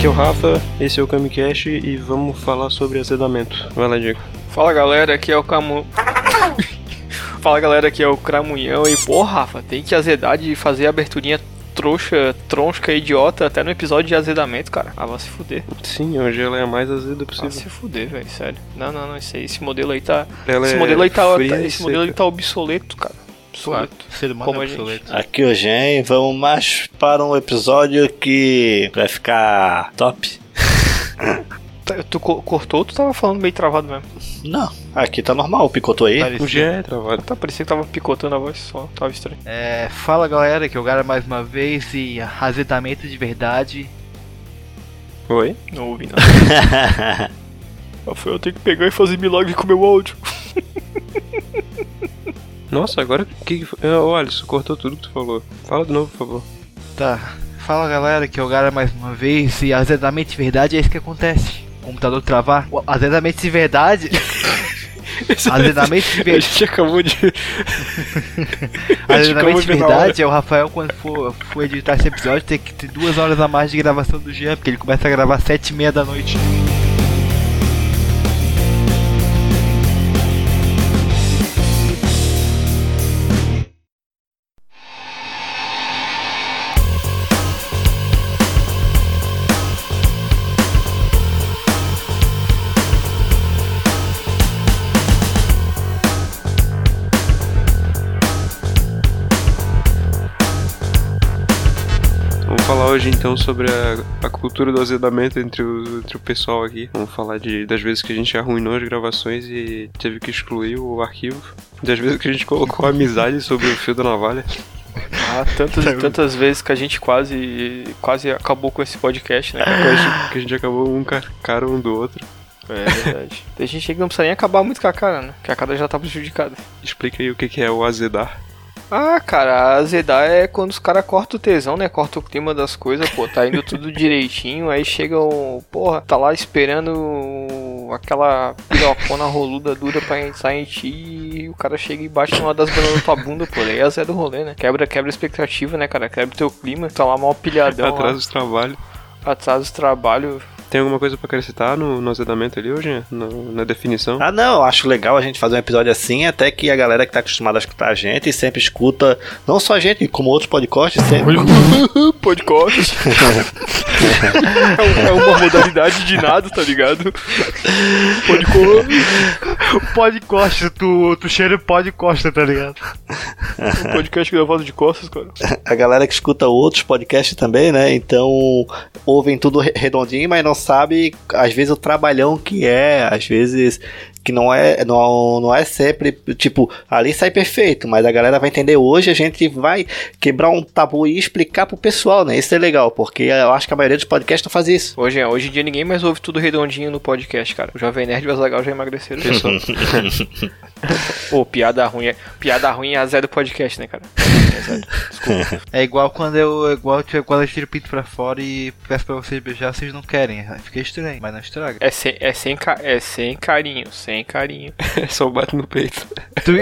Aqui é o Rafa, esse é o Camicast e vamos falar sobre azedamento. Vai lá, Diego. Fala galera, aqui é o Camu. Fala galera, aqui é o Cramunhão e porra, Rafa, tem que azedar de fazer a aberturinha trouxa, troncha, idiota até no episódio de azedamento, cara. Ah, vai se fuder. Sim, hoje ela é a mais azeda Vai possível. se fuder, velho, sério. Não, não, não, isso aí, esse modelo aí tá. Ela esse é modelo aí tá. tá- esse modelo aí tá obsoleto, cara. Claro, Obsoleto. ser humano Como é obsoleto. Aqui o Gen, vamos mais para um episódio que vai ficar top. Tá, Tu co- cortou ou tu tava falando meio travado mesmo? Não, aqui tá normal, picotou aí. Parecia. O G é travado. Tá, parecia que tava picotando a voz só, tava estranho. É, fala galera, que é o Gara mais uma vez e azedamento de verdade. Oi? Não ouvi nada. Rafael, eu tenho que pegar e fazer milagre com meu áudio. Nossa, agora o que Ô, Alisson, cortou tudo que tu falou. Fala de novo, por favor. Tá, fala galera, que é o Gara mais uma vez e azedamento de verdade é isso que acontece. O computador travar. De verdade. azedamento de A verdade. gente acabou de. Na verdade é o Rafael quando for, for editar esse episódio tem que ter duas horas a mais de gravação do Jean, porque ele começa a gravar sete e meia da noite. Hoje então sobre a, a cultura do azedamento entre o, entre o pessoal aqui. Vamos falar de, das vezes que a gente arruinou as gravações e teve que excluir o arquivo. Das vezes que a gente colocou amizade sobre o fio da navalha. Ah, tantas e tantas vezes que a gente quase quase acabou com esse podcast, né? Que a gente, que a gente acabou um ca- cara um do outro. É verdade. Tem gente aí que não precisa nem acabar muito com a cara, né? Que a cara já tá prejudicada. Explica aí o que, que é o azedar. Ah, cara, azedar é quando os caras cortam o tesão, né? Cortam o clima das coisas, pô, tá indo tudo direitinho, aí chega um. Porra, tá lá esperando aquela pirocona roluda dura pra entrar em ti e o cara chega e bate numa das bandas da tua bunda, pô. Aí é do rolê, né? Quebra, quebra a expectativa, né, cara? Quebra o teu clima, tá lá mal pilhadão. lá, Atrás do trabalho. atrás do trabalho. Tem alguma coisa pra acrescentar no, no azedamento ali hoje? No- na definição? Ah não, eu acho legal a gente fazer um episódio assim, até que a galera que tá acostumada a escutar a gente sempre escuta, não só a gente, como outros podcasts, sempre. Podcast. é, é uma modalidade de nada, tá ligado? Podcast. Podcast, tu, tu cheira podcast, tá ligado? Um podcast gravado de costas, cara. a galera que escuta outros podcasts também, né? Então ouvem tudo re- redondinho, mas não sabe às vezes o trabalhão que é, às vezes que não é não, não é sempre tipo ali sai perfeito, mas a galera vai entender hoje a gente vai quebrar um tabu e explicar pro pessoal, né? Isso é legal, porque eu acho que a maioria dos podcasts não faz isso. Hoje, hoje em dia ninguém mais ouve tudo redondinho no podcast, cara. O Jovem Nerd e o Azaghal já emagreceram. Pessoal. Pô, piada ruim é, piada ruim é a zero do podcast, né, cara? É zero. Desculpa. É igual quando eu, é igual tipo, quando eu tiro o pinto pra fora e peço pra vocês beijar, vocês não querem. Aí Fica estranho, mas não estraga. É sem, é, sem, é sem carinho, sem carinho. Só bate no peito. Tu-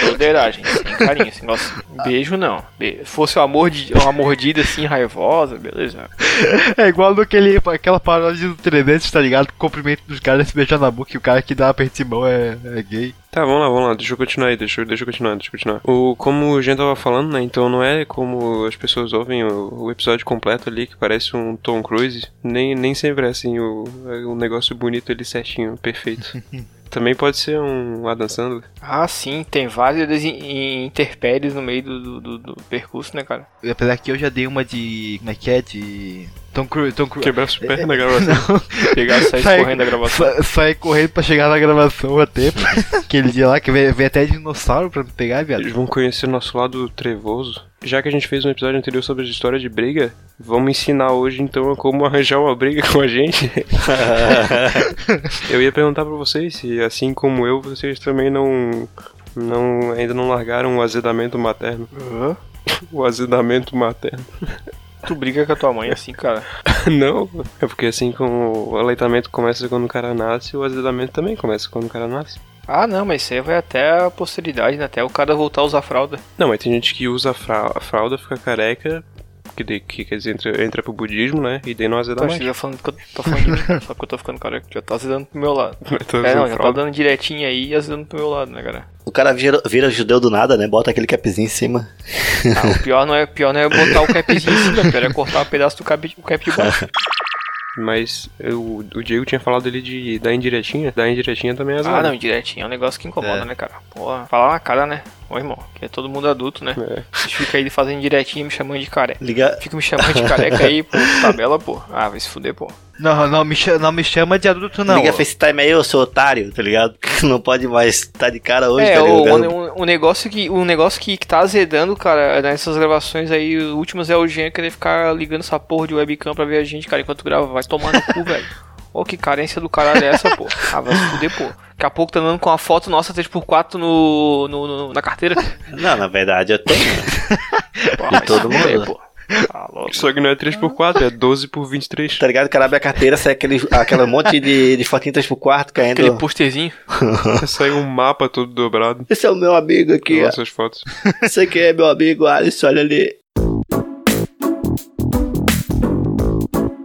Broderagem, sem carinho. Beijo não. Be- fosse uma, mordi, uma mordida assim raivosa, beleza. é igual naquele, aquela paródia do 300, tá ligado? O cumprimento dos caras se beijar na boca e o cara que dá aperto de mão é, é gay. Tá, vamos lá, vamos lá, deixa eu continuar aí, deixa eu, deixa eu continuar, deixa eu continuar. O, como o Jean tava falando, né, então não é como as pessoas ouvem o, o episódio completo ali, que parece um Tom Cruise, nem, nem sempre é assim, o, o negócio bonito ali certinho, perfeito. Também pode ser um Adam Sandler. Ah, sim, tem várias in- interpéries no meio do, do, do- percurso, né, cara? Apesar que eu já dei uma de. Como é que é? De. Tom Cruise. Tom Cruise. Quebrar as pernas na gravação. Pegar e sair Sai- correndo da gravação. Sa sair correndo pra chegar na gravação a tempo. Aquele dia lá que veio, veio até dinossauro pra me pegar, viado. Eles vão conhecer o nosso lado trevoso. Já que a gente fez um episódio anterior sobre a história de briga, vamos ensinar hoje então a como arranjar uma briga com a gente. eu ia perguntar pra vocês se, assim como eu, vocês também não, não ainda não largaram o azedamento materno. Hã? O azedamento materno. Tu briga com a tua mãe assim, cara. não, é porque assim como o aleitamento começa quando o cara nasce, o azedamento também começa quando o cara nasce. Ah, não, mas isso aí vai até a posteridade, né? Até o cara voltar a usar fralda. Não, mas tem gente que usa a fra- a fralda, fica careca, que, daí, que quer dizer, entra, entra pro budismo, né? E daí não azeda Tô mais. que tá falando, que eu- tá falando de mim, só porque eu tô ficando careca. Já tá azedando pro meu lado. Tô É, não, já tá dando direitinho aí e azedando pro meu lado, né, cara? O cara vira, vira judeu do nada, né? Bota aquele capzinho em cima. Ah, o pior não é, o pior não é botar o capzinho em cima, o pior é cortar um pedaço do cap, o cap de baixo. Mas eu- o Diego tinha falado ali de da indiretinha. Da indiretinha também é azeda. Ah, não, direitinho é um negócio que incomoda, É. né, cara? Porra, falar na cara, né? Ô, irmão, que é todo mundo adulto, né? É. Vocês ficam aí fazendo direitinho me chamando de careca. Liga. Fica me chamando de careca aí, pô, tabela, pô. Ah, vai se fuder, pô. Não, não me, chama, não me chama de adulto, não. Liga FaceTime aí, ô seu otário, tá ligado? Não pode mais estar de cara hoje, é, tá o, ligado? o, o negócio que, o negócio que, que tá azedando, cara, nessas gravações aí, as últimas é o Jean querer ficar ligando essa porra de webcam pra ver a gente, cara, enquanto grava. Vai tomar no cu, velho. Ô, que carência do caralho é essa, pô? Ah, vai se fuder, pô. Daqui a pouco tá andando com uma foto nossa 3x4 no, no, no- na carteira. Não, na verdade eu tenho. Pô, De todo mundo. pô. Tá louco. Só que não é 3x4, é 12 por 23. Tá ligado? O cara abre a carteira, sai aquele, aquele monte de, de fotinho 3 pro quarto caindo. Aquele posterzinho. Sai um mapa todo dobrado. Esse é o meu amigo aqui, ó. Nossas fotos. Esse aqui é meu amigo Alisson, olha ali.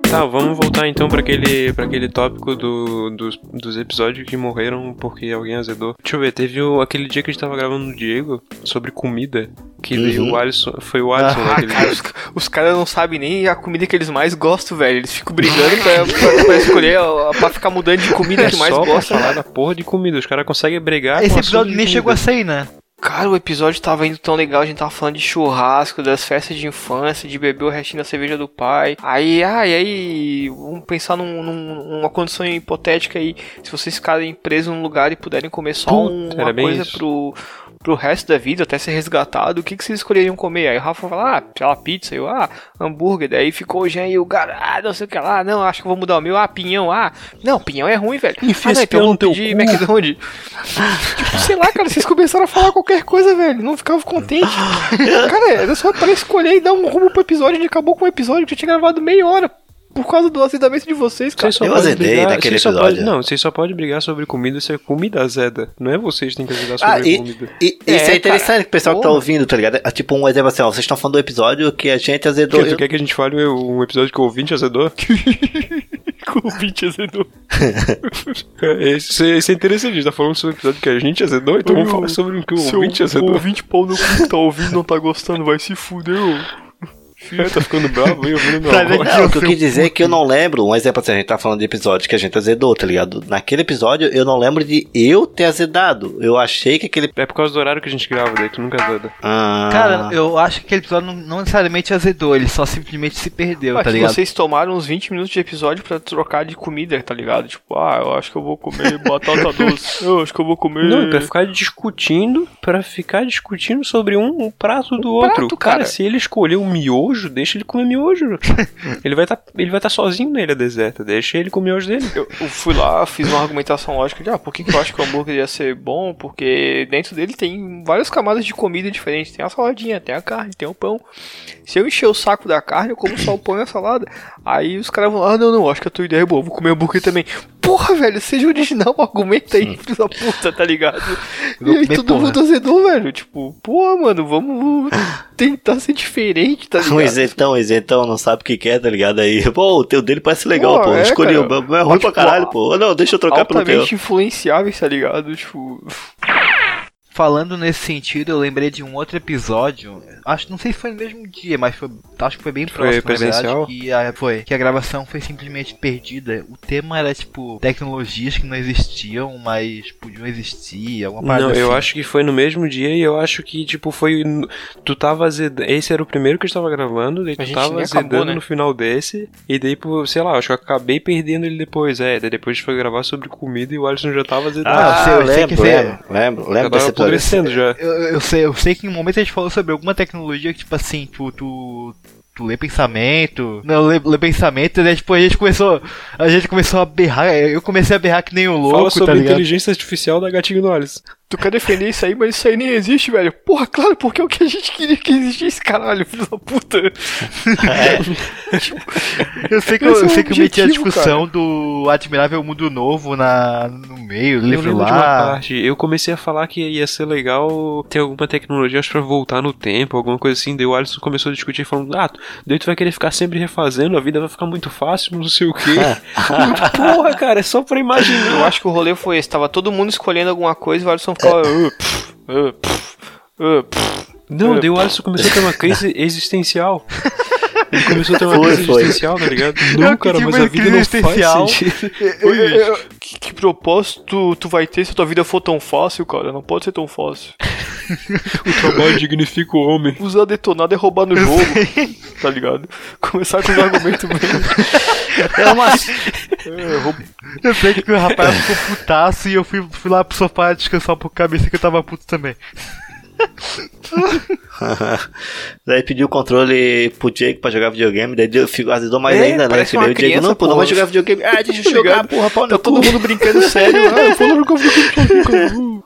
Tá, vamos voltar então pra aquele, pra aquele tópico do, dos, dos episódios que morreram porque alguém azedou. Deixa eu ver, teve o, aquele dia que a gente tava gravando no Diego sobre comida. Que Uhum. o Alisson. Foi o Alisson Ah, naquele cara, dia. os, os caras não sabem nem a comida que eles mais gostam, velho. Eles ficam brigando pra, pra, pra escolher, pra ficar mudando de comida É que mais só pra gosta. falar da porra de comida. Os caras conseguem bregar Esse com episódio nem chegou a sair, né? Cara, o episódio tava indo tão legal, a gente tava falando de churrasco, das festas de infância, de beber o restinho da cerveja do pai. Aí, e aí, vamos pensar num, num- numa condição hipotética aí, se vocês ficarem presos num lugar e puderem comer só Puta, um- uma coisa isso. pro, pro resto da vida, até ser resgatado, o que, que vocês escolheriam comer? Aí o Rafa fala, ah, sei lá, pizza, eu, ah, hambúrguer, daí ficou o Jean e o cara, ah, não sei o que lá, não, acho que eu vou mudar o meu, ah, pinhão, ah, não, pinhão é ruim, velho. Enfia ah, não, então no teu pedir. McDonald's. tipo, sei lá, cara, vocês começaram a falar qualquer coisa, velho, não ficava contente. cara, era só para escolher e dar um rumo pro episódio, a gente acabou com o episódio que eu tinha gravado meia hora. Por causa do azedamento de vocês, cara. Vocês só Eu podem azedei brigar- naquele episódio. podem- não, vocês só podem brigar sobre comida se é comida azeda. Não é vocês que têm que azedar sobre Ah, e, comida. e É, isso é interessante cara. que o pessoal que tá ouvindo, tá ligado? É tipo um exemplo assim, ó, vocês estão falando do episódio que a gente azedou. Tu quer que a gente fale um episódio que o ouvinte azedou? Com o ouvinte azedou. É, Isso, é- isso é interessante, a gente tá falando sobre o episódio que a gente azedou, então vamos falar sobre o que o ouvinte azedou. ouvinte pau no cu tá ouvindo, não tá gostando, vai se fuder, Tá ficando bravo aí ouvindo meu? Não, o que eu quis dizer é que eu não lembro, um exemplo assim, a gente tá falando de episódio que a gente azedou, tá ligado? Naquele episódio eu não lembro de eu ter azedado. Eu achei que aquele. É por causa do horário que a gente grava, daí tu nunca azeda. Ah, Cara, eu acho que aquele episódio não, não necessariamente azedou, ele só simplesmente se perdeu, Mas tá que ligado? vocês tomaram uns 20 minutos de episódio pra trocar de comida, tá ligado? Tipo, ah, eu acho que eu vou comer batata doce. Eu acho que eu vou comer. Não, pra ficar discutindo, pra ficar discutindo sobre um, um prato do Um outro. prato, cara, cara. se ele escolher um miojo, deixa ele comer miojo. ele vai tá, ele vai tá sozinho na ilha deserta, deixa ele comer o miojo dele. Eu, eu fui lá, fiz uma argumentação lógica de, ah, por que, que eu acho que o hambúrguer ia ser bom? Porque dentro dele tem várias camadas de comida diferentes. Tem a saladinha, tem a carne, tem o pão. Se eu encher o saco da carne, eu como só o pão e a salada. Aí os caras vão, ah, não, não, acho que a tua ideia é boa, vou comer hambúrguer também. Porra, velho, seja original, argumenta aí, filho da puta, tá ligado? E aí todo porra. mundo azedou, velho. Tipo, porra, mano, vamos tentar ser diferente, tá ligado? Um isentão, isentão, não sabe o que quer, tá ligado? Aí, pô, o teu dele parece legal, Pô, pô. é, Escolhi cara. o é ruim pra Tipo, caralho, pô. Não, deixa eu trocar pelo teu. Altamente influenciáveis, tá ligado? Tipo, Falando nesse sentido, eu lembrei de um outro episódio. Acho, não sei se foi no mesmo dia, mas foi, acho que foi bem Foi próximo, presencial? na verdade. Que a, foi, que a gravação foi simplesmente perdida. O tema era tipo tecnologias que não existiam, mas podiam existir, alguma parada Não, assim. eu acho que foi no mesmo dia e eu acho que, tipo, foi. Tu tava azedando. Esse era o primeiro que a gente tava gravando, daí A tu gente tava azedando acabou, né? no final desse, e daí, sei lá, acho que eu acabei perdendo ele depois, é. Daí depois a gente foi gravar sobre comida e o Alisson já tava azedando. Ah, eu sei, eu sei que lembro, lembro, lembro, lembro desse episódio. Apodrecendo já. Eu, eu sei, eu sei que em um momento a gente falou sobre alguma tecnologia que, tipo assim, tu. tu Tu lê pensamento. Não, lê, lê pensamento, e daí tipo, a gente começou. A gente começou a berrar. Eu comecei a berrar que nem um louco, Fala sobre tá ligado? inteligência artificial da gatinho no Alisson. Tu quer defender isso aí, mas isso aí nem existe, velho. Porra, claro, porque é o que a gente queria que existisse, caralho, filho da puta. Eu sei que Esse é eu, sei que eu meti a discussão do Admirável Mundo Novo na, no meio, Eu livro lembro de uma lá. parte. Eu comecei a falar que ia ser legal ter alguma tecnologia acho, pra voltar no tempo, alguma coisa assim. Daí o Alisson começou a discutir falando, ah, daí tu vai querer ficar sempre refazendo, a vida vai ficar muito fácil, não sei o quê. Eu, Porra, cara, é só pra imaginar. Eu acho que o rolê foi esse. Tava todo mundo escolhendo alguma coisa e o Alisson "Ah, pff, ah, pff, ah, pff." Não, daí o Alisson começou a ter uma crise existencial. Ele começou a ter uma Foi, crise foi. existencial, tá ligado? Não, cara, mas a vida não existencial. faz sentido. É, é, Que, que propósito tu, tu vai ter se a tua vida for tão fácil, cara? Não pode ser tão fácil. O trabalho dignifica o homem. Usar detonado é roubar no jogo, tá ligado? Começar com os argumentos mesmo. É uma. É, Eu sei que o rapaz ficou putaço e eu fui, fui lá pro sofá descansar um pouco a cabeça que eu tava puto também. daí pediu o controle pro Diego pra jogar videogame, daí deu- ficou- azedou mais É, ainda, né? uma daí o Diego criança, não, pô, não vai jogar videogame. Ah, deixa eu Tá jogar, porra, pau Tá cu. todo mundo brincando sério. Ah, eu vou lá jogar videogame.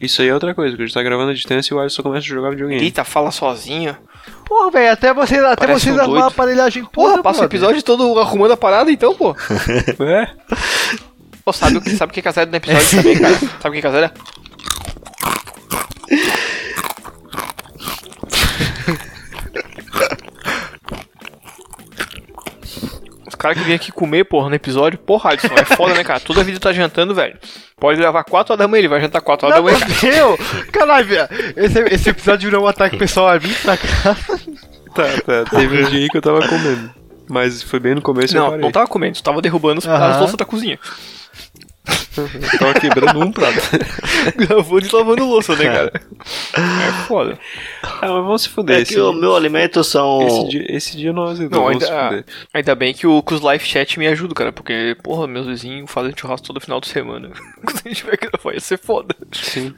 Isso aí é outra coisa, que a gente tá gravando a distância e o Alisson começa a jogar videogame. Eita, fala sozinho. Porra, velho, até vocês, até vocês um arrumar a doido. aparelhagem Porra, toda, passa o episódio todo arrumando a parada então, pô. É? Pô, sabe o que, sabe o que a Zé no episódio também, cara? Sabe o que a Zé Os caras que vêm aqui comer, porra, no episódio, porra, Alisson, é foda, né, cara? Toda a vida tá jantando, velho. Pode levar 4 horas da manhã, ele vai jantar 4 horas Não, da manhã. meu, caralho, velho, esse, esse episódio virou um ataque pessoal a mim pra cá. Tá, tá. Teve um dia aí que eu tava comendo. Mas foi bem no começo e eu Não, parei. não tava comendo, tu tava derrubando os- as louças da cozinha. Tava quebrando um prato. Gravando e lavando louça, né, cara? É foda. Ah, mas vamos se fuder. É esse, que o meu alimento são. esse, dia, esse dia nós Não, vamos ainda, se fuder. ainda bem que o, que os live chat me ajudam, cara, porque, porra, meus vizinhos fazem churrasco todo final de semana. Quando a gente vai gravar, ia ser foda. Sim.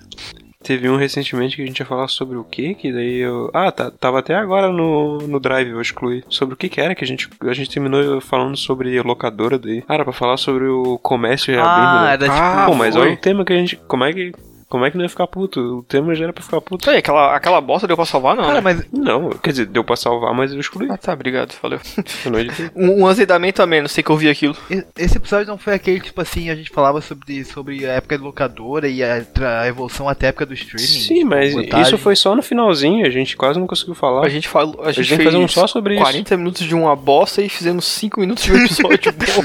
Teve um recentemente que a gente ia falar sobre o que, que daí eu. Ah, tá, tava até agora no, no Drive, eu excluí. Sobre o que que era, que a gente, a gente terminou falando sobre locadora daí. Ah, era pra falar sobre o comércio reabrindo, né? era tipo. Ah, Pô, mas foi. olha o tema que a gente. Como é que. Como é que não ia ficar puto? O tema já era pra ficar puto. Aí, aquela, aquela bosta deu pra salvar, não? Cara, né? mas Não, quer dizer, deu pra salvar, mas eu excluí. Ah, tá, obrigado, valeu. Um, um azedamento a menos, sei que eu vi aquilo. e- esse episódio não foi aquele, tipo assim, a gente falava sobre, sobre a época de locadora e a, a evolução até a época do streaming. Sim, tipo, mas vantagem. isso foi só no finalzinho, a gente quase não conseguiu falar. A gente falou. A gente, tem que fez fazer um só sobre isso. 40 minutos de uma bosta e fizemos 5 minutos de um episódio bom.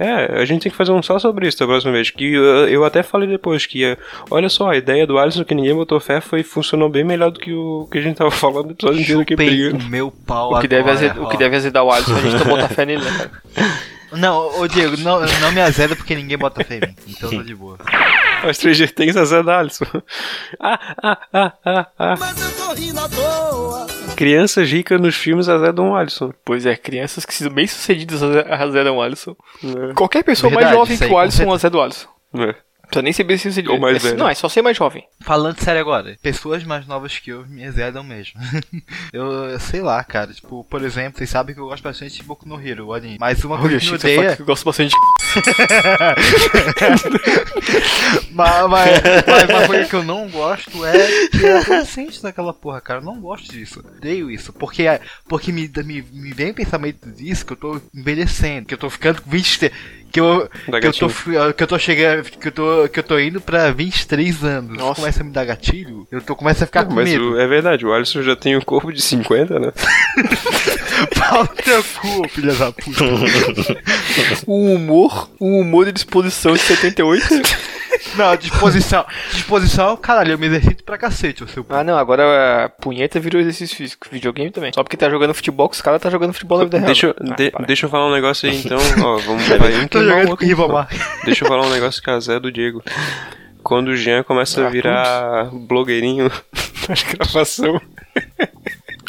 É, a gente tem que fazer um só sobre isso da próxima vez. Que eu, eu até falei depois que, olha só, a ideia do Alisson que ninguém botou fé foi funcionou bem melhor do que o que a gente tava falando no episódio inteiro Chupem briga. o meu pau O que, deve azedar, o que deve azedar o Alisson, a gente não bota fé nele, né, cara? Não, ô Diego, não, não me azeda porque ninguém bota fé em mim. Então tô de boa. Mas Stranger Things Zé da Alisson. Ah, ah, ah, ah, ah. Mas eu tô rindo à toa. Crianças ricas nos filmes azedam o Alisson. Pois é, crianças que são bem sucedidas azedam o Alisson. É. Qualquer pessoa mais Verdade, jovem isso que o Alisson azeda o Alisson. É. Precisa nem ser bem sucedido. Ou mais É- velho. Não, é só ser mais jovem. Falando sério agora, pessoas mais novas que eu me azedam mesmo. eu, eu sei lá, cara. Tipo, por exemplo, vocês sabem que eu gosto bastante de Boku no Hero, o anime. Mas uma coisa que me você fala odeia. que eu gosto bastante de... mas, mas, mas uma coisa que eu não gosto é que é adolescente daquela porra, cara. Eu não gosto disso. Odeio isso. Porque, porque me, me, me vem o pensamento disso que eu tô envelhecendo, que eu tô ficando com 23. Que eu, que eu, tô, que eu tô chegando. Que eu tô, que eu tô indo pra 23 anos. Nossa. Começa a me dar gatilho, eu tô, começo a ficar com Mas medo. o- é verdade, o Alisson já tem um corpo de 50, né? Pau no teu cu, filha da puta. O humor, o humor de disposição de 78. Não, disposição. Disposição, caralho, eu me exercito pra cacete, o seu ah, não, agora a punheta virou exercício físico. Videogame também. Só porque tá jogando futebol, que os caras tá jogando futebol na vida real. Deixa, eu- Ah, de- deixa eu falar um negócio aí então. Ó, vamos vai um jogando com outro, então. Deixa eu falar um negócio que a Zé do Diego. Quando o Jean começa a Ah, virar blogueirinho nas gravação.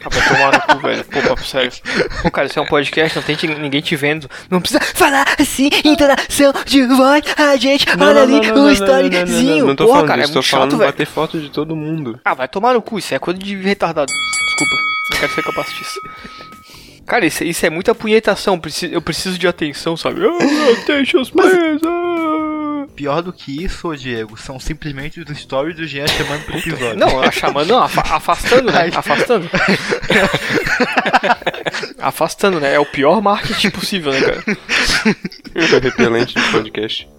Ah, vai tomar no cu, velho. Pô, papo sério. Pô, cara, isso é um podcast, não tem te- ninguém te vendo. Não precisa falar assim, entonação de voz. A gente, olha ali o storyzinho. Não tô Porra, falando cara, disso, é tô muito falando chato, velho. bater foto de todo mundo. Ah, vai tomar no cu, isso é coisa de retardado. Desculpa, não quero ser capaz disso. Cara, isso, isso é muita punhetação, eu preciso de atenção, sabe? Ah, attention, please. Pior do que isso, ô Diego, são simplesmente os stories do Jean chamando pro episódio. Não, a chamando, não, afa- afastando, né? Afastando. afastando, né? É o pior marketing possível, né, cara? Repelente de podcast.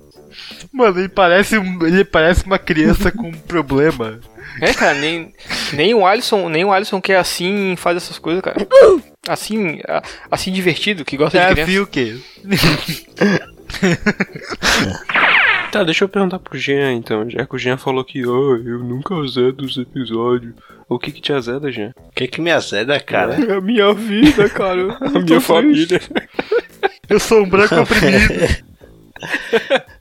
Mano, ele parece, um- ele parece uma criança com um problema. É, cara, nem, nem o Alisson, nem o Alisson que é assim faz essas coisas, cara. Assim, a- assim divertido, que gosta de É, criança. viu o quê? Tá, deixa eu perguntar pro Jean então. Já que o Jean falou que, oh, eu nunca azedo os episódios. O que que te azeda, Jean? O que que me azeda, cara? É a minha vida, cara. A minha família. Eu sou um branco oprimido.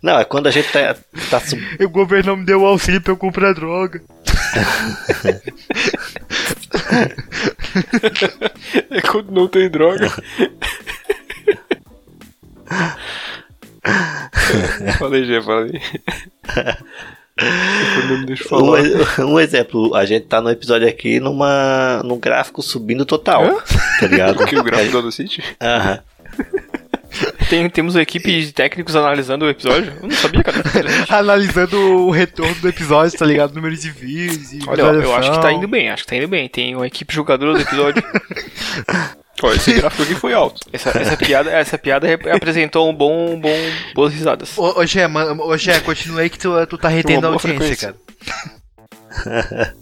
Não, é quando a gente tá, tá sub... o governo não me deu auxílio pra eu comprar droga. É quando não tem droga. Falei, Jean, falei. Um, um exemplo, a gente tá no episódio aqui numa, num gráfico subindo total, tá ligado? O que o gráfico do Audacity? Aham. Tem, temos uma equipe de técnicos analisando o episódio. Eu não sabia, cara. Analisando o retorno do episódio, tá ligado? Número de views. e Olha, eu, acho que tá indo bem, acho que tá indo bem. Tem uma equipe jogadora do episódio. Ó, esse gráfico aqui foi alto. Essa, essa piada, essa piada apresentou um bom, um bom, boas risadas. Ô, ô Gé, mano, ô Gé, continua aí que tu, tu tá retendo a audiência, frequência. cara.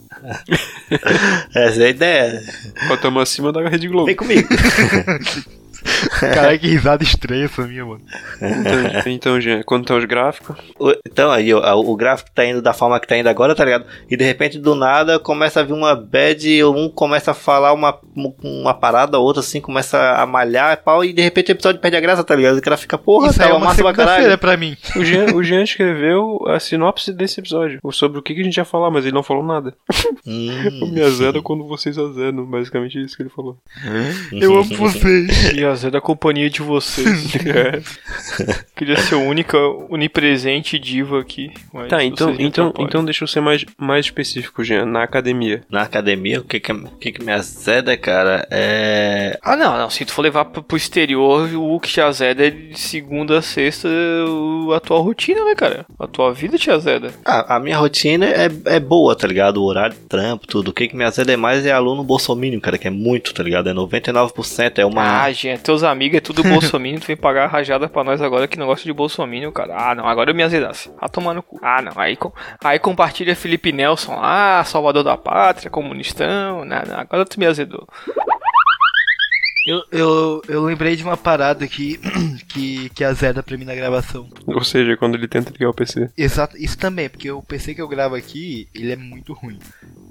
Essa é a ideia. Ó, tamo acima da Rede Globo. Vem comigo. Caralho, que risada estranha essa minha, mano. Então, então Jean, quando tá os gráficos, O- Então aí, ó, o gráfico tá indo da forma que tá indo agora, tá ligado? E de repente, do nada, começa a vir uma bad, um começa a falar uma, uma parada, outro assim, começa a malhar e pau, e de repente o episódio perde a graça, tá ligado? O cara fica, porra, Isso aí é tava uma massa pra caralho. pra mim. o Jean, o Jean escreveu a sinopse desse episódio. Sobre o que, que a gente ia falar, mas ele não falou nada. O Hum, me azeda quando vocês azedam. Basicamente isso que ele falou. Eu amo vocês. E da companhia de vocês. É. Queria ser a única onipresente diva aqui. mas Tá, então, então, então deixa eu ser mais, mais específico, Jean. Na academia. Na academia, o que que, o que que me azeda, cara, é... Ah, não, não. Se tu for levar pro, pro exterior, o que te azeda é de segunda a sexta a tua rotina, né, cara? A tua vida te azeda. Ah, a minha rotina é, é boa, tá ligado? O horário de trampo, tudo. O que que me azeda é mais é aluno bolsominion, cara, que é muito, tá ligado? É 99%, é uma... Ah, gente, teus amigos é tudo bolsominion, tu vem pagar a rajada pra nós agora que não gosta de bolsominion, cara. Ah, não, agora eu me azedasse. Ah, tomar no cu. Ah, não, aí, com- aí compartilha Felipe Nelson lá, salvador da pátria, comunistão. Não, não, agora tu me azedou. Eu, eu, eu lembrei de uma parada aqui que, que azeda pra mim na gravação. Ou seja, quando ele tenta ligar o PC. Exato, isso também, porque o PC que eu gravo aqui, ele é muito ruim.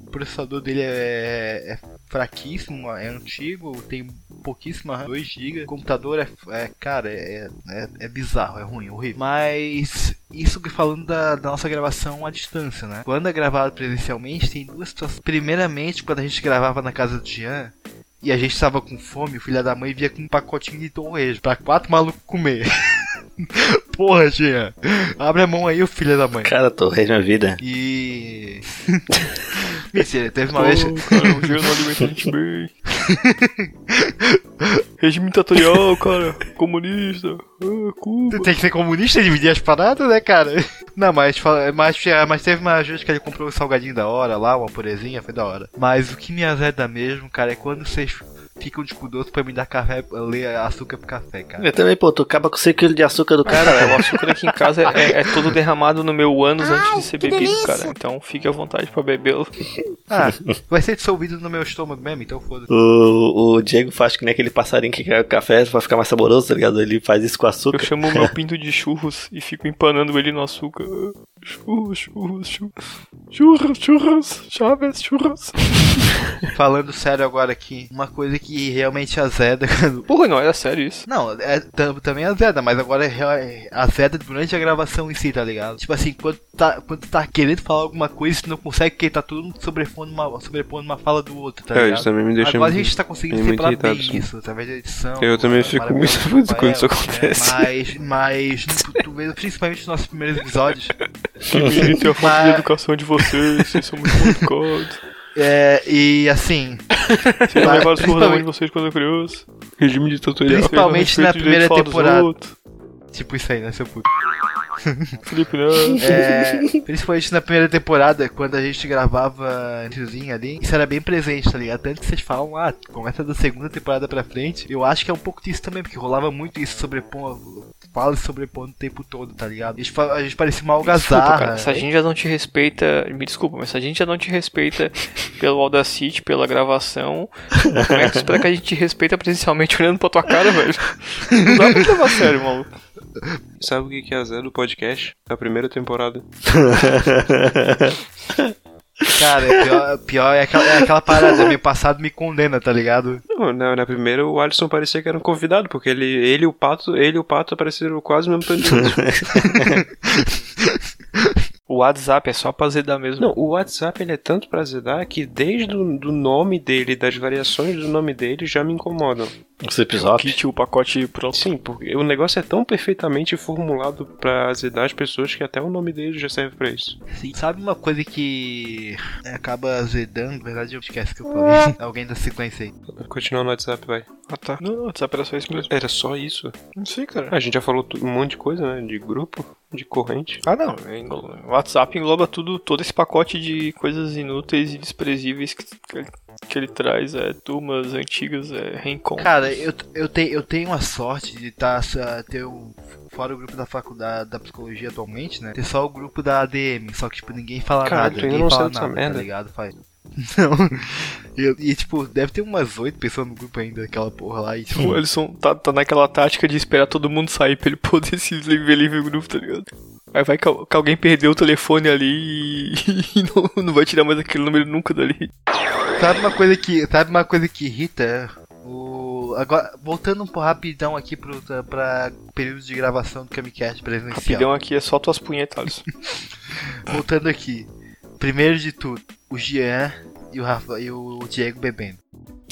O processador dele é, é fraquíssimo, é antigo, tem pouquíssima RAM, 2 GB. Computador é, é cara, é, é, é bizarro, é ruim, é horrível. Mas isso que falando da, da nossa gravação à distância, né? Quando é gravado presencialmente, tem duas situações. Primeiramente, quando a gente gravava na casa do Jean, e a gente tava com fome, o filho da mãe via com um pacotinho de torresmo pra quatro malucos comer. Porra, Jean. Abre a mão aí, o filho da mãe. Cara, tô rei minha vida. E. Mentira, teve uma vez. O Gil não alimenta a gente bem. Regime ditatorial, cara. Comunista. Ah, Cuba. Tem que ser comunista e dividir as paradas, né, cara? Não, mas, mas, mas teve uma vez que ele comprou um salgadinho da hora lá, uma purezinha, foi da hora. Mas o que me azeda mesmo, cara, é quando vocês ficam de cuidadoso pra me dar café, ler açúcar pro café, cara. Eu também, pô, tu acaba com 100 kg de açúcar do cara. Cara, o açúcar aqui em casa é, é todo derramado no meu ânus antes de ser bebido, cara. Então fique à vontade pra bebê-lo. Ah, vai ser dissolvido no meu estômago mesmo, então foda-se. O, o Diego faz que nem aquele passarinho que quer café pra ficar mais saboroso, tá ligado? Ele faz isso com Eu açúcar. chamo o meu pinto de churros e fico empanando ele no açúcar. Churros, churros, churros. Churros, churros, chaves, churros. Falando sério agora aqui, uma coisa que realmente azeda. Porra, não, era sério isso. Não, é, tam- também azeda, mas agora é é azeda durante a gravação em si, tá ligado? Tipo assim, quando tá, quando tá querendo falar alguma coisa, tu não consegue, porque tá todo mundo sobrepondo uma, sobrepondo uma fala do outro, tá É, ligado? isso também me deixa Agora a muito- gente tá conseguindo separar bem irritado, isso, através da edição. Eu também a- fico muito do quando isso acontece. Mas, mas tu, tu vê, principalmente nos nossos primeiros episódios, Que mérito a falta de educação de vocês, vocês são muito educados. é, e assim, Vocês não Mas, levaram surra da mãe de principalmente- vocês quando eu criança. Regime ditatorial. Principalmente na primeira temporada. tipo isso aí, né, seu puto? Felipe, não. É, principalmente na primeira temporada, quando a gente gravava antezinho ali, isso era bem presente, tá ligado? Tanto que vocês falam, ah, começa da segunda temporada pra frente. Eu acho que é um pouco disso também, porque rolava muito isso sobrepondo, fala sobrepondo o tempo todo, tá ligado? A gente, fa- a gente parecia uma Desculpa, algazarra. cara, se a gente já não te respeita, me desculpa, mas se a gente já não te respeita pelo Audacity, pela gravação, como é que tu espera que a gente te respeita presencialmente olhando pra tua cara, velho? Não dá pra te levar a sério, maluco. Sabe o que que é a Zé do podcast? A primeira temporada. Cara, é pior, pior é, aquela, é aquela parada, meu passado me condena, tá ligado? Não, na, na primeira o Alisson parecia que era um convidado, porque ele, ele e o Pato, ele o Pato apareceram quase no mesmo tanto de WhatsApp é só pra zedar mesmo. Não, o WhatsApp ele é tanto pra zedar que desde o do nome dele, das variações do nome dele, já me incomodam. Os episódios. Kit, o pacote pronto. Sim, porque o negócio é tão perfeitamente formulado pra azedar as pessoas que até o nome dele já serve pra isso. Sim. Sabe uma coisa que acaba azedando? Na verdade, eu esqueço que eu falei. Alguém da sequência aí. Continuar no WhatsApp, vai. Ah, tá. Não, não, WhatsApp era só isso mesmo. Era só isso? Não sei, cara. A gente já falou um monte de coisa, né? De grupo, de corrente. Ah, não. O WhatsApp engloba tudo, todo esse pacote de coisas inúteis e desprezíveis que, que, ele, que ele traz. É turmas antigas, é reencontro. Cara, eu, eu, tenho, eu tenho a sorte de tá, ter um. Fora o grupo da faculdade da psicologia atualmente, né? Ter só o grupo da ADM, só que tipo, ninguém fala tu nada. Ninguém fala nada, merda? tá ligado? Faz. Não. E, e, tipo, deve ter umas oito pessoas no grupo ainda, aquela porra lá. E, tipo, O Alisson tá, tá naquela tática de esperar todo mundo sair pra ele poder se ver livre o grupo, tá ligado? Aí vai que, que alguém perdeu o telefone ali e, e não, não vai tirar mais aquele número nunca dali. Sabe uma coisa que, sabe uma coisa que irrita? O agora voltando um pouco rapidão aqui pro pra período de gravação do Camicast presencial. Rapidão aqui é só tuas punhetas, Alisson. Voltando aqui. Primeiro de tudo, o Jean e o Rafa e o Diego bebendo.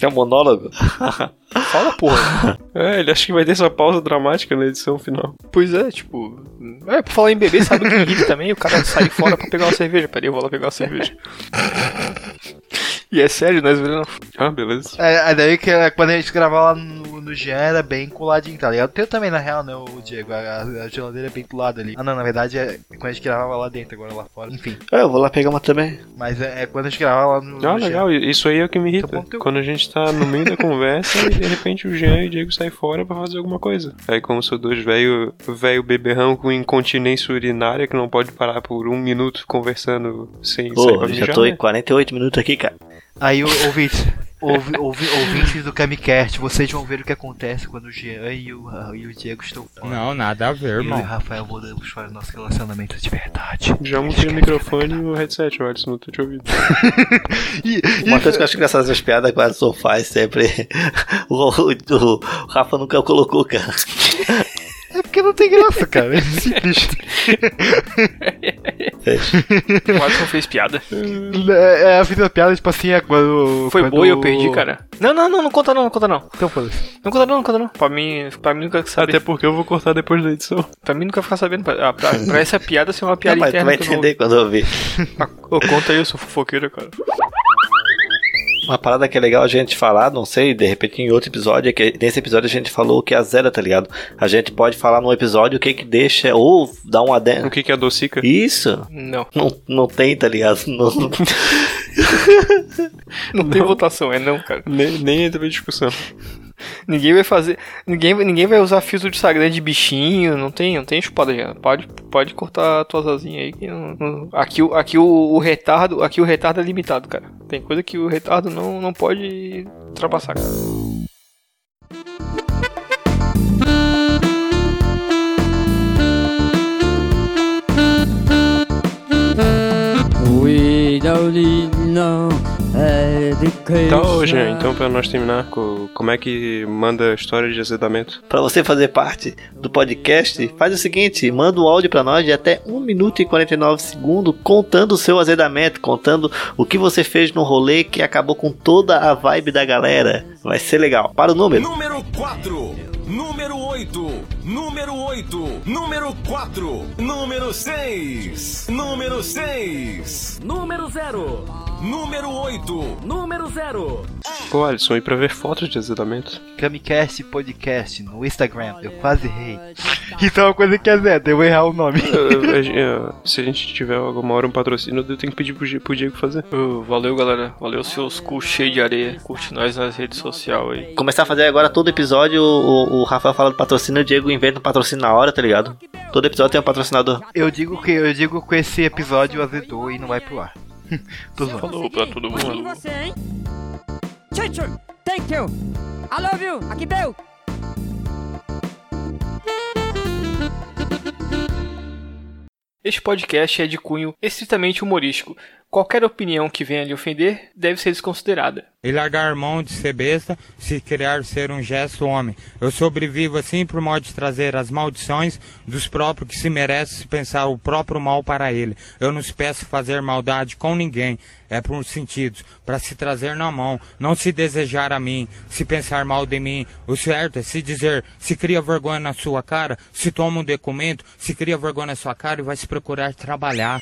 É um monólogo? Fala, porra. É, ele acha que vai ter essa pausa dramática na edição final. Pois é, tipo. É, pra falar em bebê, sabe o que irrita também? O cara sai fora pra pegar uma cerveja. Peraí, eu vou lá pegar uma cerveja. E é sério, nós não. Ah, beleza. É, é daí que é, quando a gente gravava lá no, no Jean era bem coladinho, tá ligado? Tem também na real, né, o Diego? A, a geladeira é bem do lado ali. Ah, não, na verdade é quando a gente gravava lá dentro, agora lá fora. Enfim, É, eu vou lá pegar uma também. mas é, é quando a gente gravava lá no. Ah, no Jean. legal. Isso aí é o que me irrita. Bom, teu- Quando a gente tá no meio da conversa e de repente o Jean e o Diego saem fora pra fazer alguma coisa. Aí como sou dois velho, velho beberrão com incontinência urinária que não pode parar por um minuto conversando sem sair Pô, pra já mijar, tô em né? 48 minutos aqui, cara. Aí, o- ouvintes, ouvi, ouvi, ouvintes do Camicast, vocês vão ver o que acontece quando o Jean e o, e o Diego estão fora. Não, nada a ver, Eu e o. Rafael voltamos para o nosso relacionamento de verdade. Já mutei o microfone e o headset, o Alisson não tá te ouvindo. Uma coisa que eu acho engraçada essas piadas com a sofá é sempre. O, o, o Rafa nunca colocou, cara. É porque não tem graça, cara. É simples. O Alisson fez piada. É, é, eu fiz uma piada, tipo assim, é quando. Foi quando... boa e eu perdi, cara. Não, não, não, não conta não, não conta não. Então foda-se. Não conta não, não conta não. Pra mim, pra mim nunca saber. Até porque eu vou cortar depois da edição. Pra mim nunca ficar sabendo. Pra, ah, pra, pra essa piada ser uma Não, piada mas tu interna. vai que eu entender quando eu ouvir. Ah, ô, conta aí, eu sou fofoqueiro, cara. Uma parada que é legal a gente falar, não sei, de repente em outro episódio, é que nesse episódio a gente falou o que é a zero, tá ligado? A gente pode falar no episódio o que que deixa, ou dar um O adendo. que que é a docica? Isso! Não. Não, não tem, tá ligado? Não, não- Não tem votação, é não, cara. Nem, nem entra em discussão. Ninguém vai fazer. Ninguém, ninguém vai usar filtro de Instagram de bichinho. Não tem, não tem chupada já. Pode, pode cortar tuas asinhas aí. Que não, não- aqui aqui o, o retardo. Aqui o retardo é limitado, cara. Tem coisa que o retardo não, não pode ultrapassar, cara. We don't need no. Então, Jean, então pra nós terminar, co- como é que manda a história de azedamento? Pra você fazer parte do podcast, faz o seguinte: manda um áudio pra nós de até 1 minuto e 49 segundos, contando o seu azedamento, contando o que você fez no rolê que acabou com toda a vibe da galera. Vai ser legal. Para o número. Número 4, número 8, número 8, número 4, número 6, número 6. Número 0. número 8. Número 0. Pô, Alisson, e pra ver fotos de azedamento? Camicast Podcast no Instagram. Eu quase errei. Isso é uma coisa que é Zé, eu errar o nome. Se a gente tiver alguma hora um patrocínio, eu tenho que pedir pro, pro Diego fazer. Ô, valeu, galera. Valeu, seus cu cheios de areia. Curte nós nas redes sociais aí. Começar a fazer agora todo episódio, o, o Rafael fala do patrocínio, o Diego inventa um patrocínio na hora, tá ligado? Todo episódio tem um patrocinador. Eu digo que eu digo que esse episódio azedou e não vai pro ar. Tô zoando. Falou pra todo mundo. você, hein? Thank you. I love you. Aqui deu. Este podcast é de cunho estritamente humorístico. Qualquer opinião que venha lhe ofender deve ser desconsiderada. e largar mão de ser besta, se criar ser um gesto homem. Eu sobrevivo assim por modo de trazer as maldições dos próprios que se merecem se pensar o próprio mal para ele. Eu não se peço fazer maldade com ninguém, é por sentidos, para se trazer na mão, não se desejar a mim, se pensar mal de mim. O certo é se dizer, se cria vergonha na sua cara, se toma um documento, se cria vergonha na sua cara e vai se procurar trabalhar.